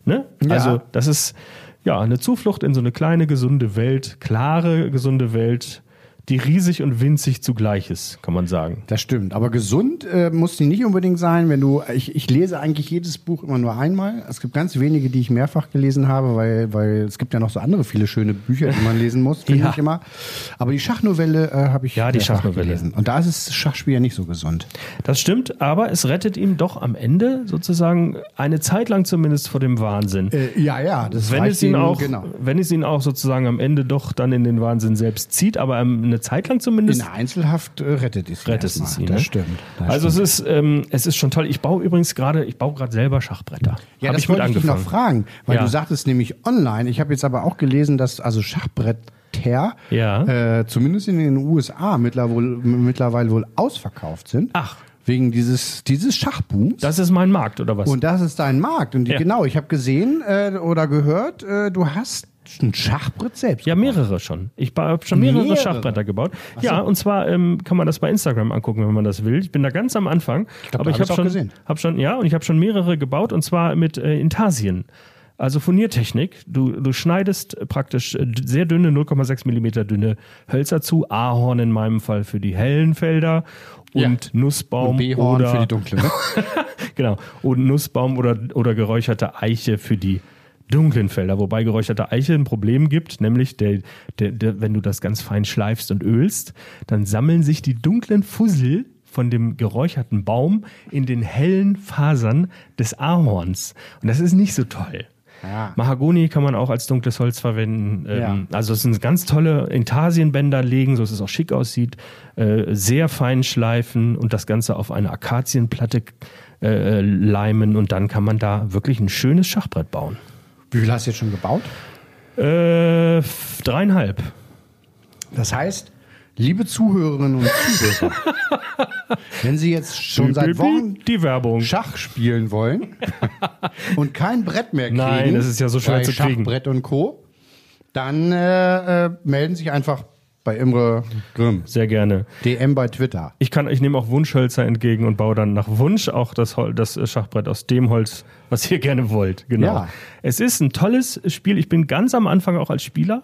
Ne?
Ja.
Also, das ist ja eine Zuflucht in so eine kleine, gesunde Welt, klare, gesunde Welt, die riesig und winzig zugleich ist, kann man sagen.
Das stimmt. Aber gesund äh, muss die nicht unbedingt sein, wenn du. Ich, ich lese eigentlich jedes Buch immer nur einmal. Es gibt ganz wenige, die ich mehrfach gelesen habe, weil, weil es gibt ja noch so andere viele schöne Bücher, die man lesen muss, (laughs) finde
Ja.
ich immer. Aber die Schachnovelle äh, habe ich
Ja, die Schachnovelle.
gelesen. Und da ist das Schachspiel ja nicht so gesund.
Das stimmt, aber es rettet ihm doch am Ende sozusagen eine Zeit lang zumindest vor dem Wahnsinn.
Äh, ja, ja, das
wenn es ihn auch,
genau.
wenn es ihn auch sozusagen am Ende doch dann in den Wahnsinn selbst zieht, aber ähm, eine Zeit lang zumindest
In Einzelhaft äh, rettet es ihn
rettet es ihn.
Das
ne?
stimmt. Das
also
stimmt.
es ist, ähm, es ist schon toll. Ich baue übrigens gerade, ich baue gerade selber Schachbretter.
Ja,
Hab
das
ich
wollte ich dich noch fragen, weil
Ja.
du sagtest nämlich online. Ich habe jetzt aber auch gelesen, dass also Schachbretter
Ja.
äh, zumindest in den USA mittlerweile, mittlerweile wohl ausverkauft sind.
Ach.
Wegen dieses, dieses Schachbooms.
Das ist mein Markt oder was?
Und das ist dein Markt. Und die,
Ja.
genau, ich habe gesehen äh, oder gehört, äh, du hast ein Schachbrett selbst.
Ja, mehrere schon. Ich habe schon mehrere,
Mehrere?
Schachbretter gebaut. Ja, und zwar ähm, kann man das bei Instagram angucken, wenn man das will. Ich bin da ganz am Anfang.
glaub,
aber ich habe schon,
gesehen.
hab schon, ja, und ich habe schon mehrere gebaut und zwar mit äh, Intarsien. Also Furniertechnik. Du, du schneidest praktisch äh, sehr dünne, 0,6 Millimeter dünne Hölzer zu. Ahorn in meinem Fall für die hellen Felder und
Ja.
Nussbaum
B-Horn
oder
für die dunklen. Ne? (laughs)
genau. Und Nussbaum oder, oder geräucherte Eiche für die dunklen Felder. Wobei geräucherte Eiche ein Problem gibt, nämlich der, der, der, wenn du das ganz fein schleifst und ölst, dann sammeln sich die dunklen Fussel von dem geräucherten Baum in den hellen Fasern des Ahorns. Und das ist nicht so toll.
Ja.
Mahagoni kann man auch als dunkles Holz verwenden. Ähm,
Ja.
Also es sind ganz tolle Intarsienbänder legen, so dass es auch schick aussieht. Äh, sehr fein schleifen und das Ganze auf eine Akazienplatte äh, leimen und dann kann man da wirklich ein schönes Schachbrett bauen.
Wie viel hast du jetzt schon gebaut?
Äh, dreieinhalb.
Das heißt, liebe Zuhörerinnen und Zuhörer, (laughs) wenn Sie jetzt schon seit Wochen
die Werbung.
Schach spielen wollen (laughs) und kein Brett mehr kriegen,
Nein, das ist ja so schwer zu kriegen.
Schachbrett und Co., dann äh, äh, melden Sie sich einfach bei Imre Grimm.
Sehr gerne.
DM bei Twitter.
Ich kann, ich nehme auch Wunschhölzer entgegen und baue dann nach Wunsch auch das, Hol das äh, Schachbrett aus dem Holz, was ihr gerne wollt. Genau.
Ja.
Es ist ein tolles Spiel. Ich bin ganz am Anfang auch als Spieler.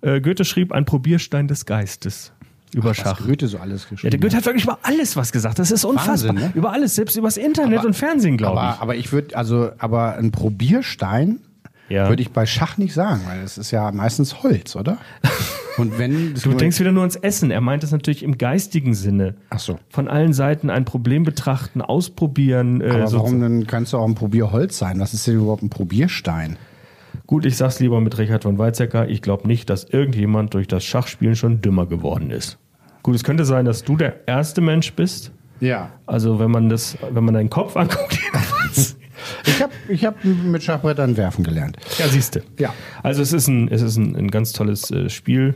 Äh, Goethe schrieb ein Probierstein des Geistes über
Was
Schach.
Goethe so alles
Ja,
geschrieben
der Goethe hat wirklich über alles was gesagt. Das ist unfassbar.
Wahnsinn, ne?
Über alles, selbst übers Internet und Fernsehen, glaube
aber,
ich.
aber ich würde, also, aber ein Probierstein
Ja.
würde ich bei Schach nicht sagen, weil es ist ja meistens Holz, oder? (laughs) Und wenn
Du denkst wieder nur ans Essen. Er meint es natürlich im geistigen Sinne.
Ach so.
Von allen Seiten ein Problem betrachten, ausprobieren. Äh,
aber
so-
warum denn kannst du auch ein Probierholz sein? Was ist denn überhaupt ein Probierstein?
Gut, ich sag's lieber mit Richard von Weizsäcker. Ich glaube nicht, dass irgendjemand durch das Schachspielen schon dümmer geworden ist. Gut, es könnte sein, dass du der erste Mensch bist.
Ja.
Also wenn man das, wenn man deinen Kopf anguckt. (laughs) (laughs)
Ich habe ich hab mit Schachbrettern werfen gelernt.
ja, siehste.
Ja.
Also es ist ein, es ist ein, ein ganz tolles äh, Spiel.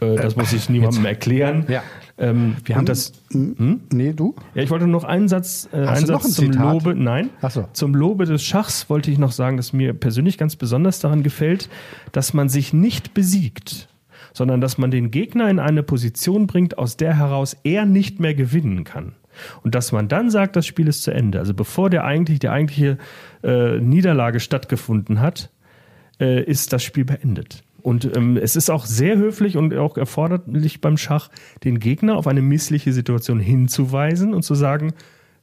Äh, das muss ich niemandem erklären.
Ja.
Ähm,
Wir haben
das,
Hm? Nee, du?
Ja, ich wollte noch einen Satz, äh, einen Satz
ein
zum
Zitat?
Lobe, nein,
Ach so.
zum Lobe des Schachs wollte ich noch sagen, dass mir persönlich ganz besonders daran gefällt, dass man sich nicht besiegt, sondern dass man den Gegner in eine Position bringt, aus der heraus er nicht mehr gewinnen kann. Und dass man dann sagt, das Spiel ist zu Ende. Also bevor der eigentlich, die eigentliche äh, Niederlage stattgefunden hat, äh, ist das Spiel beendet. Und ähm, es ist auch sehr höflich und auch erforderlich beim Schach, den Gegner auf eine missliche Situation hinzuweisen und zu sagen,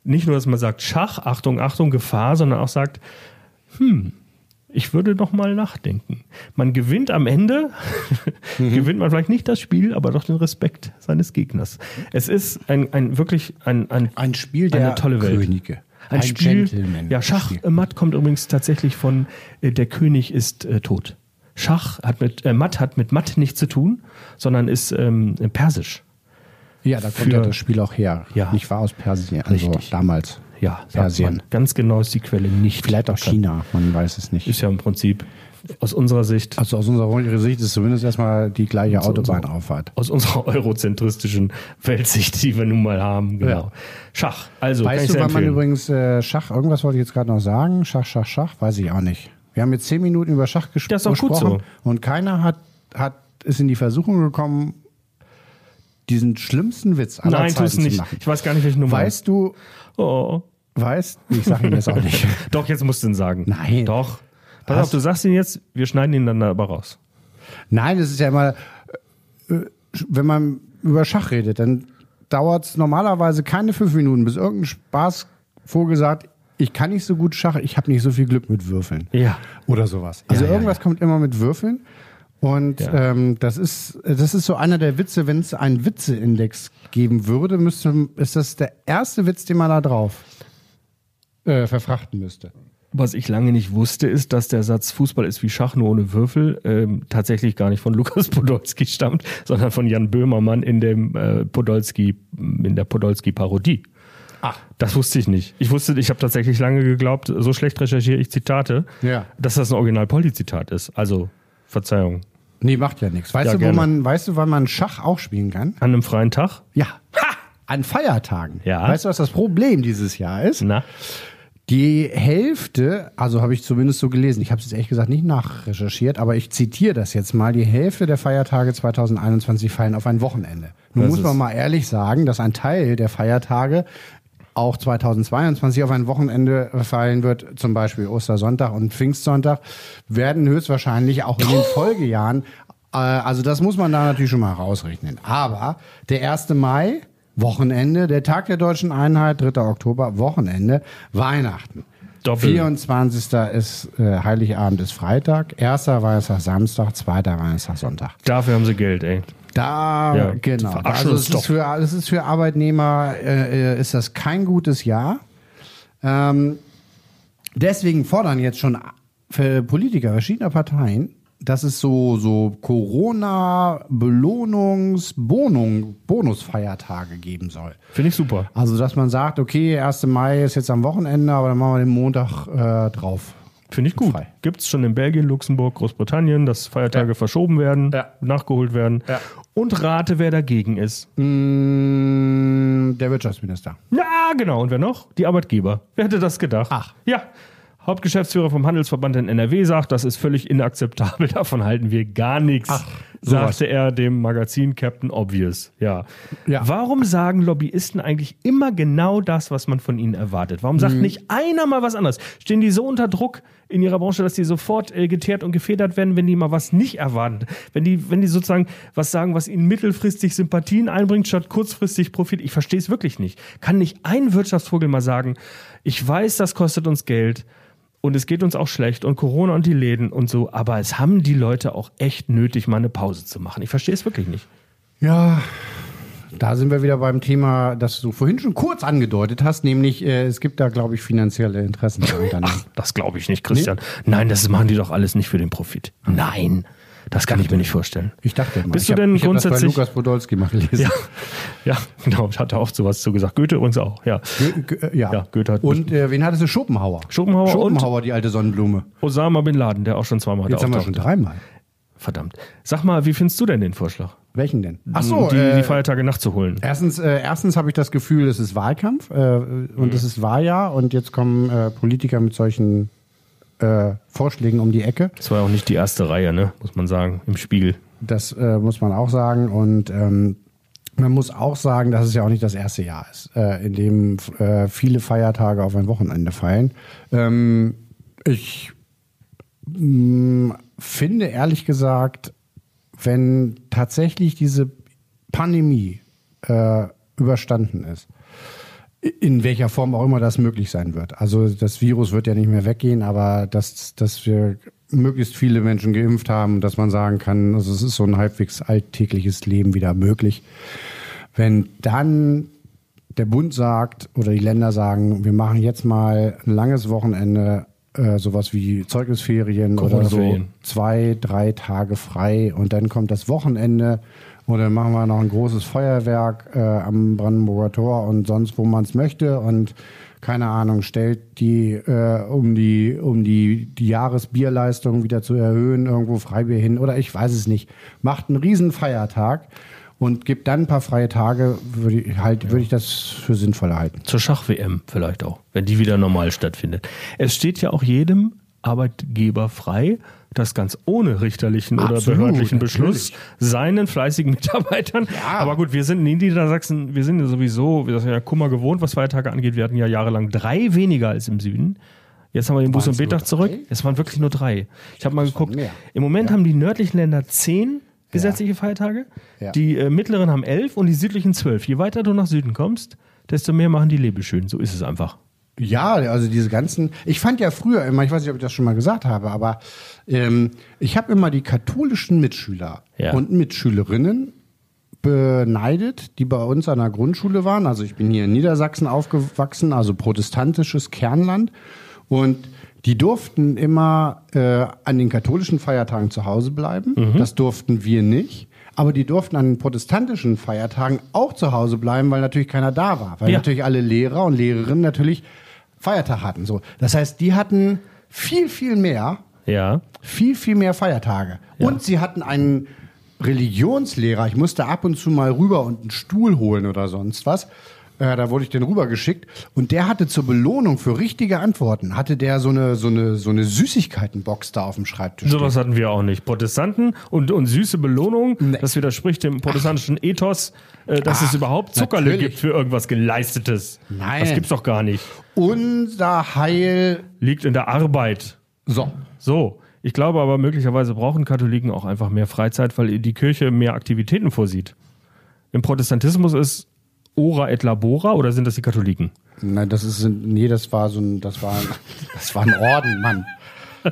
nicht nur, dass man sagt Schach, Achtung, Achtung, Gefahr, sondern auch sagt, hm, ich würde noch mal nachdenken. Man gewinnt am Ende, (laughs) gewinnt man vielleicht nicht das Spiel, aber doch den Respekt seines Gegners. Es ist ein, ein wirklich ein, ein,
Ein Spiel der
eine tolle Welt.
Könige.
Ein,
Ein
Spiel,
Gentleman-
ja, Schach,
Spiel.
äh, Matt kommt übrigens tatsächlich von äh, der König ist äh, tot. Schach hat mit, äh, Matt hat mit Matt nichts zu tun, sondern ist ähm, persisch.
Ja, da kommt
Für-
ja das Spiel auch her.
Ja.
Nicht wahr aus Persien, also
Richtig.
damals.
Ja,
Persien.
man. Ganz genau ist die Quelle nicht.
Vielleicht auch
bekannt.
China, man weiß es nicht.
Ist ja im Prinzip aus unserer Sicht,
Also aus unserer Sicht ist zumindest erstmal die gleiche Autobahnauffahrt.
aus unserer (laughs) eurozentristischen Weltsicht, die wir nun mal haben. Genau.
Ja.
Schach. Also,
Weißt du, wann man übrigens äh, Schach, irgendwas wollte ich jetzt gerade noch sagen, Schach, Schach, Schach, weiß ich auch nicht. Wir haben jetzt zehn Minuten über Schach ges
Das ist gut
gesprochen
so.
und keiner hat, hat, ist in die Versuchung gekommen, diesen schlimmsten Witz aller
Nein,
Zeiten
tust
zu
nicht.
machen.
Ich weiß gar nicht, welche Nummer.
Weißt du,
Oh.
Weißt, ich sage ihn jetzt auch nicht. (laughs)
Doch, jetzt musst du ihn sagen.
Nein.
Doch. Pass
Was?
auf, du sagst ihn jetzt, wir schneiden ihn dann aber raus.
Nein, es ist ja immer, äh, wenn man über Schach redet, dann dauert es normalerweise keine fünf Minuten, bis irgendein Spaßvogel sagt, ich kann nicht so gut Schach, ich habe nicht so viel Glück mit Würfeln.
Ja.
Oder sowas. Also
Ja, ja,
irgendwas kommt immer mit Würfeln. Und
Ja.
ähm, das ist das ist so einer der Witze, wenn es einen Witzeindex geben würde, müsste ist das der erste Witz, den man da drauf äh, verfrachten müsste.
Was ich lange nicht wusste, ist, dass der Satz Fußball ist wie Schach nur ohne Würfel ähm, tatsächlich gar nicht von (laughs) Lukas Podolski stammt, sondern von Jan Böhmermann in dem äh, Podolski, in der Podolski-Parodie.
Ach.
Das wusste ich nicht. Ich wusste, ich habe tatsächlich lange geglaubt, so schlecht recherchiere ich Zitate,
Ja.
dass das ein Original-Poldi-Zitat ist. Also, Verzeihung.
Nee, macht ja nichts. Weißt
Ja,
du, wo
gerne.
man, weißt du, wann man Schach auch spielen kann?
An einem freien Tag?
Ja. An Feiertagen.
Ja.
Weißt du, was das Problem dieses Jahr ist?
Na?
Die Hälfte, also habe ich zumindest so gelesen, ich habe es jetzt ehrlich gesagt nicht nachrecherchiert, aber ich zitiere das jetzt mal, die Hälfte der Feiertage 2021 fallen auf ein Wochenende. Nun
Das
muss man mal ehrlich sagen, dass ein Teil der Feiertage auch 2022 auf ein Wochenende fallen wird, zum Beispiel Ostersonntag und Pfingstsonntag, werden höchstwahrscheinlich auch in den (laughs) Folgejahren, äh, also das muss man da natürlich schon mal rausrechnen. Aber der 1. Mai, Wochenende, der Tag der deutschen Einheit, 3. Oktober, Wochenende, Weihnachten.
Doppel.
24. ist äh, Heiligabend ist Freitag, 1. Weihnachtstag Samstag, 2. Weihnachtstag Sonntag.
Dafür haben sie Geld, ey.
Da,
Ja,
genau. Also es ist, für, es ist für Arbeitnehmer äh, äh, ist das kein gutes Jahr. Ähm, deswegen fordern jetzt schon Politiker verschiedener Parteien, dass es so, so Corona-Belohnungs-, Bonung, Bonusfeiertage geben soll.
Finde ich super.
Also, dass man sagt, okay, 1. Mai ist jetzt am Wochenende, aber dann machen wir den Montag äh, drauf.
Finde ich gut. Gibt es schon in Belgien, Luxemburg, Großbritannien, dass Feiertage
Ja.
verschoben werden,
Ja.
nachgeholt werden.
Ja.
Und rate, wer dagegen ist.
Mm, der Wirtschaftsminister.
Ja, genau. Und wer noch? Die Arbeitgeber. Wer hätte das gedacht?
Ach.
Ja. Hauptgeschäftsführer vom Handelsverband in NRW sagt, das ist völlig inakzeptabel, (laughs) davon halten wir gar nichts,
Ach,
sagte er dem Magazin Captain Obvious. Ja.
Ja.
Warum sagen Lobbyisten eigentlich immer genau das, was man von ihnen erwartet? Warum sagt nicht einer mal was anderes? Stehen die so unter Druck in ihrer Branche, dass die sofort äh, geteert und gefedert werden, wenn die mal was nicht erwarten? Wenn die, wenn die sozusagen was sagen, was ihnen mittelfristig Sympathien einbringt, statt kurzfristig Profit? Ich verstehe es wirklich nicht. Kann nicht ein Wirtschaftsvogel mal sagen, ich weiß, das kostet uns Geld, und es geht uns auch schlecht und Corona und die Läden und so, aber es haben die Leute auch echt nötig, mal eine Pause zu machen. Ich verstehe es wirklich nicht.
Ja, da sind wir wieder beim Thema, das du vorhin schon kurz angedeutet hast, nämlich äh, es gibt da, glaube ich, finanzielle Interessen (laughs) Unternehmen.
Das glaube ich nicht, Christian. Nein, das machen die doch alles nicht für den Profit. Nein, das kann ich mir nicht vorstellen.
Ich dachte mal,
Bist du
hab-
denn
ich hab das bei
grundsätzlich-
Lukas Podolski mal gelesen.
Ja, ja, genau, hat er oft sowas zu gesagt. Goethe übrigens auch, ja.
Go- äh, ja.
Ja, Goethe hat-
Und äh, wen hattest du? Schopenhauer.
Schopenhauer
Schopenhauer, die alte Sonnenblume.
Osama Bin Laden, der auch schon zweimal
Jetzt haben wir schon dreimal.
Verdammt. Sag mal, wie findest du denn den Vorschlag?
Welchen denn? Ach so,
die,
äh,
die Feiertage nachzuholen.
Erstens, äh, erstens habe ich das Gefühl, es ist Wahlkampf äh, und es ist Wahljahr und jetzt kommen äh, Politiker mit solchen äh, Vorschlägen um die Ecke.
Das war ja auch nicht die erste Reihe, ne, muss man sagen, im Spiegel.
Das äh, muss man auch sagen. Und ähm, man muss auch sagen, dass es ja auch nicht das erste Jahr ist, äh, in dem äh, viele Feiertage auf ein Wochenende fallen. Ähm, ich mh, finde ehrlich gesagt, wenn tatsächlich diese Pandemie äh, überstanden ist, in welcher Form auch immer das möglich sein wird. Also das Virus wird ja nicht mehr weggehen, aber dass, dass wir möglichst viele Menschen geimpft haben, dass man sagen kann, also es ist so ein halbwegs alltägliches Leben wieder möglich. Wenn dann der Bund sagt oder die Länder sagen, wir machen jetzt mal ein langes Wochenende, äh, sowas wie Zeugnisferien oder so, zwei, drei Tage frei und dann kommt das Wochenende und dann machen wir noch ein großes Feuerwerk äh, am Brandenburger Tor und sonst, wo man es möchte und keine Ahnung, stellt die, äh, um die, um die, die Jahresbierleistung wieder zu erhöhen, irgendwo Freibier hin oder ich weiß es nicht. Macht einen riesen Feiertag und gibt dann ein paar freie Tage, würde ich halt, würde ich das für sinnvoll halten.
Zur Schach-WM vielleicht auch, wenn die wieder normal stattfindet. Es steht ja auch jedem Arbeitgeber frei, das ganz ohne richterlichen oder
Absolut,
behördlichen Beschluss
natürlich.
seinen fleißigen Mitarbeitern. Aber gut, wir sind in Niedersachsen, wir sind ja sowieso, wir sind ja Kummer gewohnt, was Feiertage angeht. Wir hatten ja jahrelang drei weniger als im Süden. Jetzt haben wir den Buß- und Betag zurück. Es waren wirklich nur drei. Ich habe mal geguckt. Im Moment haben die nördlichen Länder zehn gesetzliche Feiertage.
Ja.
Die äh, mittleren haben elf und die südlichen zwölf. Je weiter du nach Süden kommst, desto mehr machen die Lebe schön. So ist es einfach.
Ja, also diese ganzen. Ich fand ja früher immer, ich weiß nicht, ob ich das schon mal gesagt habe, aber ähm, ich habe immer die katholischen Mitschüler
Ja.
und Mitschülerinnen beneidet, die bei uns an der Grundschule waren. Also ich bin hier in Niedersachsen aufgewachsen, also protestantisches Kernland. Und die durften immer äh, an den katholischen Feiertagen zu Hause bleiben. Das durften wir nicht. Aber die durften an den protestantischen Feiertagen auch zu Hause bleiben, weil natürlich keiner da war. Weil
Ja.
natürlich alle Lehrer und Lehrerinnen natürlich Feiertag hatten. So. Das heißt, die hatten viel, viel mehr
Ja.
viel, viel mehr Feiertage. Und sie hatten einen Religionslehrer. Ich musste ab und zu mal rüber und einen Stuhl holen oder sonst was. Äh, da wurde ich den rübergeschickt. Und der hatte zur Belohnung für richtige Antworten, hatte der so eine, so eine, so eine Süßigkeitenbox da auf dem Schreibtisch.
Sowas hatten wir auch nicht. Protestanten und, und süße Belohnung,
Nee.
das widerspricht dem protestantischen Ethos, äh, dass
Ach,
es überhaupt Zuckerle
natürlich.
gibt für irgendwas Geleistetes.
Nein.
Das gibt's doch gar nicht.
Unser Heil.
Liegt in der Arbeit.
So.
So. Ich glaube aber, möglicherweise brauchen Katholiken auch einfach mehr Freizeit, weil die Kirche mehr Aktivitäten vorsieht. Im Protestantismus ist Ora et Labora oder sind das die Katholiken?
Nein, das ist, nee, das war so ein, das war, (laughs) das war ein Orden, Mann.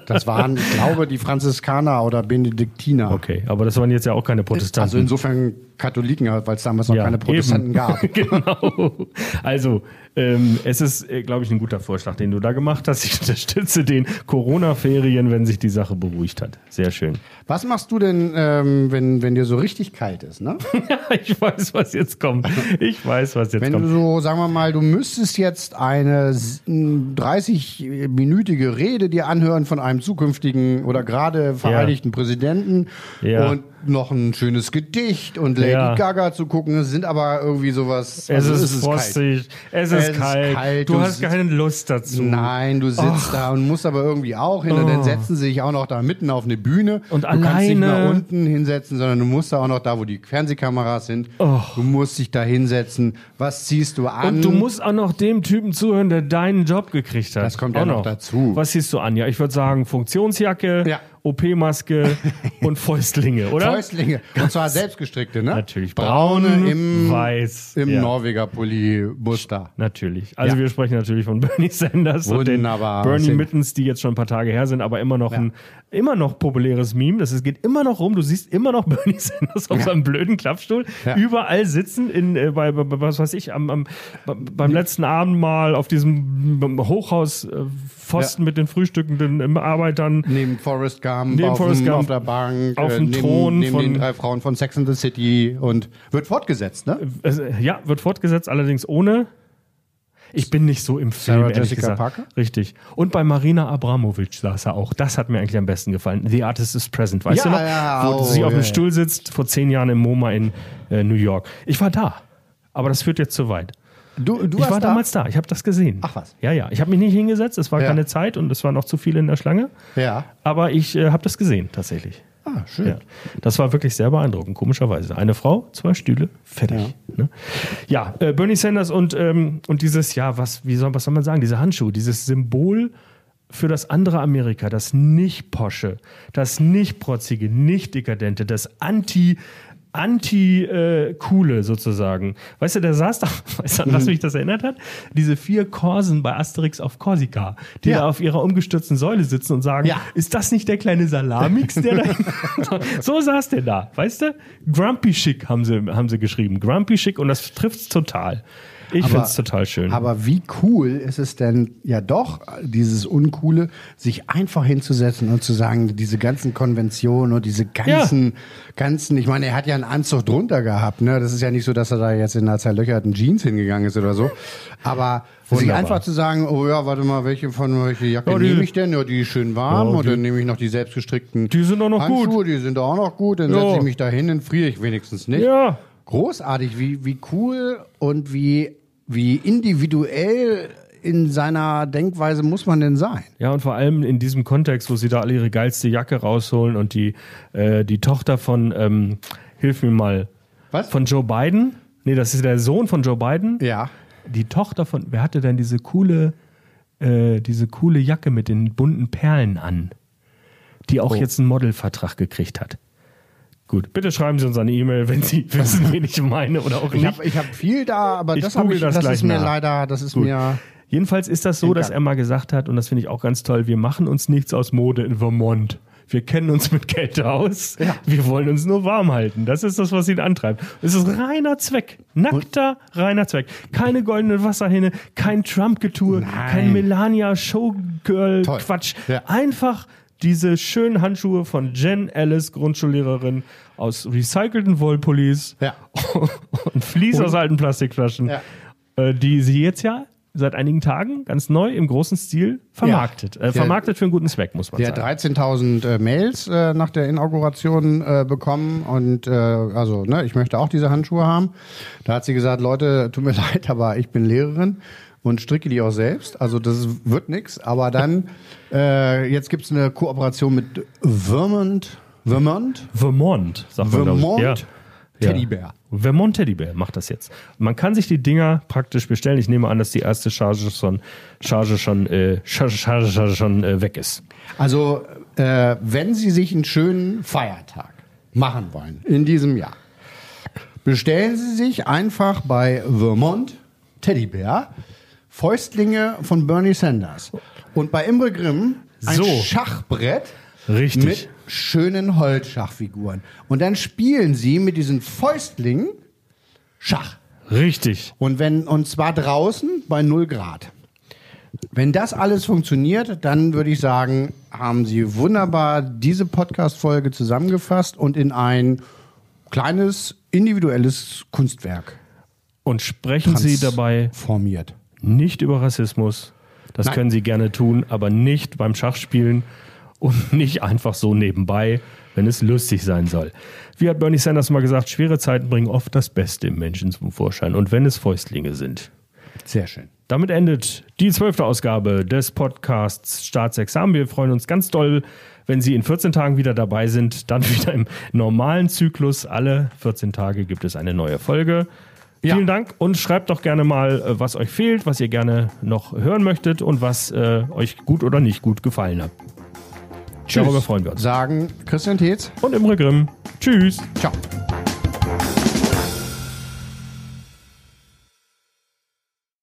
Das waren, ich glaube, die Franziskaner oder Benediktiner.
Okay, aber das waren jetzt ja auch keine Protestanten.
Also insofern Katholiken, weil es damals noch
Ja,
keine Protestanten
eben.
gab. (laughs)
genau. Also, ähm, es ist, äh, glaube ich, ein guter Vorschlag, den du da gemacht hast. Ich unterstütze den Corona-Ferien, wenn sich die Sache beruhigt hat. Sehr schön.
Was machst du denn, ähm, wenn, wenn dir so richtig kalt ist, ne? (laughs)
ich weiß, was jetzt kommt. Ich weiß, was jetzt
Wenn du
kommt.
so, sagen wir mal, du müsstest jetzt eine s- m, 30-minütige Rede dir anhören von einem zukünftigen oder gerade vereidigten Präsidenten
Ja.
und noch ein schönes Gedicht und Lady
Ja.
Gaga zu gucken, es sind aber irgendwie sowas.
Es
also
ist
kalt.
frostig, es ist,
Es ist
kalt.
kalt,
du
du
hast keine Lust dazu.
Nein, du sitzt da und musst aber irgendwie auch hin und dann
Oh.
setzen sie sich auch noch da mitten auf eine Bühne.
Und
du kannst nicht
alleine-
mehr unten hinsetzen, sondern du musst da auch noch da, wo die Fernsehkameras sind. Du musst dich da hinsetzen. Was ziehst du an?
Und du musst auch noch dem Typen zuhören, der deinen Job gekriegt hat.
Das kommt
auch
ja noch dazu.
Was siehst du an? Ja, ich würde sagen Funktionsjacke,
Ja.
OP-Maske (laughs) und Fäustlinge, oder?
Fäustlinge. Und zwar selbstgestrickte, ne?
Natürlich.
Braune
Braun,
im,
weiß.
im
Ja.
Norweger Pulli-Muster.
Natürlich. Also
Ja.
wir sprechen natürlich von Bernie Sanders und den
Wunderbar.
Bernie Mittens, die jetzt schon ein paar Tage her sind, aber immer noch ein immer noch populäres Meme. Das geht immer noch rum. Du siehst immer noch (laughs) Bernie Sanders auf seinem blöden Klappstuhl
Ja.
überall sitzen in äh, bei, bei, was weiß ich am, am beim letzten Abend mal auf diesem Hochhauspfosten
Ja.
mit den frühstückenden ähm, Arbeitern.
Neben Forrest Gump,
Neben
auf,
Forrest Gump,
auf der Bank,
auf
äh,
dem
neben,
Thron
neben
von-
den drei Frauen von Sex and the City und wird fortgesetzt, ne?
Äh, ja, wird fortgesetzt, allerdings ohne. Ich bin nicht so im Film,
Sarah
ehrlich
Jessica
gesagt.
Parker?
Richtig. Und bei Marina Abramovic saß er auch. Das hat mir eigentlich am besten gefallen. The Artist is Present, weißt
Ja,
du noch?
ja,
Wo
oh,
sie auf dem. Stuhl sitzt, vor zehn Jahren im MoMA in äh, New York. Ich war da. Aber das führt jetzt zu weit.
Du, du
ich war
da?
damals da. Ich habe das gesehen.
Ach was.
Ja, ja. Ich habe mich nicht hingesetzt. Es war
Ja.
keine Zeit und es waren noch zu viele in der Schlange.
Ja.
Aber ich äh, habe das gesehen, tatsächlich.
Ah, schön.
Ja, das war wirklich sehr beeindruckend, komischerweise. Eine Frau, zwei Stühle, fertig. Ja, ne? ja äh, Bernie Sanders und, ähm, und dieses, ja, was, wie soll, was soll man sagen, diese Handschuhe, dieses Symbol für das andere Amerika, das nicht Posche, das nicht Protzige, nicht Dekadente, das Anti- Anti-Coole sozusagen. Weißt du, der saß da, (laughs) weißt du, an was mich das erinnert hat? Diese vier Korsen bei Asterix auf Korsika, die
Ja.
da auf ihrer umgestürzten Säule sitzen und sagen,
Ja.
ist das nicht der kleine Salamix, der da... (laughs) so saß der da, weißt du? Grumpy Schick haben sie, haben sie geschrieben. Grumpy Schick und das trifft's total. Ich
Aber-
find's total schön.
Aber wie cool ist es denn ja doch, dieses Uncoole, sich einfach hinzusetzen und zu sagen, diese ganzen Konventionen und diese ganzen, ganzen, ich meine, er hat ja einen Anzug drunter gehabt, ne? Das ist ja nicht so, dass er da jetzt in einer zerlöcherten Jeans hingegangen ist oder so. Aber sich einfach zu sagen, oh ja, warte mal, welche von welche Jacke
Ja,
nehme ich denn? Ja, die ist schön warm
Ja,
und
die-
dann nehme ich noch die selbstgestrickten
Die sind auch noch
Handschuhe,
gut.
die sind auch noch gut, dann
Ja.
setze ich mich da hin, dann friere ich wenigstens nicht
ja.
großartig, wie, wie cool und wie, wie individuell in seiner Denkweise muss man denn sein?
Ja, und vor allem in diesem Kontext, wo sie da alle ihre geilste Jacke rausholen und die, äh, die Tochter von, ähm, hilf mir mal,
Was?
von Joe Biden, nee, das ist der Sohn von Joe Biden,
Ja.
die Tochter von, wer hatte denn diese coole, äh, diese coole Jacke mit den bunten Perlen an, die auch jetzt einen Modelvertrag gekriegt hat? Gut, bitte schreiben Sie uns eine E-Mail, wenn Sie (laughs) wissen, wen ich meine oder auch
Ich
nicht.
habe ich hab viel da, aber
Ich
das, ich,
das
das, ist mir
nach.
leider, das ist
Gut.
mir.
Jedenfalls ist das so, dass er mal gesagt hat, und das finde ich auch ganz toll, wir machen uns nichts aus Mode in Vermont. Wir kennen uns mit Kälte aus.
Ja.
Wir wollen uns nur warm halten. Das ist das, was ihn antreibt. Es ist reiner Zweck. Nackter, reiner Zweck. Keine goldene Wasserhähne, kein Trump-Getue, kein Melania-Showgirl-Quatsch.
Ja.
Einfach diese schönen Handschuhe von Jen Ellis, Grundschullehrerin, aus recycelten Wollpullis
Ja. (laughs)
und Vlies aus alten Plastikflaschen,
Ja.
äh, die sie jetzt ja seit einigen Tagen ganz neu im großen Stil vermarktet. Äh,
Der-
vermarktet für einen guten Zweck, muss man
Der hat
sagen.
13.000 äh, Mails äh, nach der Inauguration äh, bekommen und äh, also ne, ich möchte auch diese Handschuhe haben. Da hat sie gesagt, Leute, tut mir (laughs) leid, aber ich bin Lehrerin und stricke die auch selbst. Also das wird nix. Aber dann (laughs) äh, jetzt gibt's eine Kooperation mit Vermont, Vermont,
Vermont, sagt man.
Vermont
Ja.
Teddybär.
Vermont Teddybär macht das jetzt. Man kann sich die Dinger praktisch bestellen. Ich nehme an, dass die erste Charge schon, Charge schon, äh, Charge, Charge, Charge schon äh, weg ist.
Also, äh, wenn Sie sich einen schönen Feiertag machen wollen in diesem Jahr, bestellen Sie sich einfach bei Vermont Teddybär Fäustlinge von Bernie Sanders und bei Imre Grimm ein
So.
Schachbrett
Richtig.
mit schönen Holzschachfiguren. Und dann spielen Sie mit diesen Fäustlingen Schach.
Richtig.
Und wenn, und zwar draußen bei 0 Grad. Wenn das alles funktioniert, dann würde ich sagen, haben Sie wunderbar diese Podcast-Folge zusammengefasst und in ein kleines individuelles Kunstwerk
Und sprechen Sie dabei
formiert.
Nicht über Rassismus. Das
Nein.
können Sie gerne tun, aber nicht beim Schachspielen und (laughs) nicht einfach so nebenbei, wenn es lustig sein soll. Wie hat Bernie Sanders mal gesagt, schwere Zeiten bringen oft das Beste im Menschen zum Vorschein und wenn es Fäustlinge sind.
Sehr schön.
Damit endet die zwölfte Ausgabe des Podcasts Staatsexamen. Wir freuen uns ganz doll, wenn Sie in 14 Tagen wieder dabei sind. Dann (laughs) wieder im normalen Zyklus. Alle 14 Tage gibt es eine neue Folge.
Ja.
Vielen Dank und schreibt doch gerne mal, äh, was euch fehlt, was ihr gerne noch hören möchtet und was äh, euch gut oder nicht gut gefallen hat. Darüber freuen wir uns.
Sagen Christian Tetz.
Und Imre Grimm. Tschüss.
Ciao.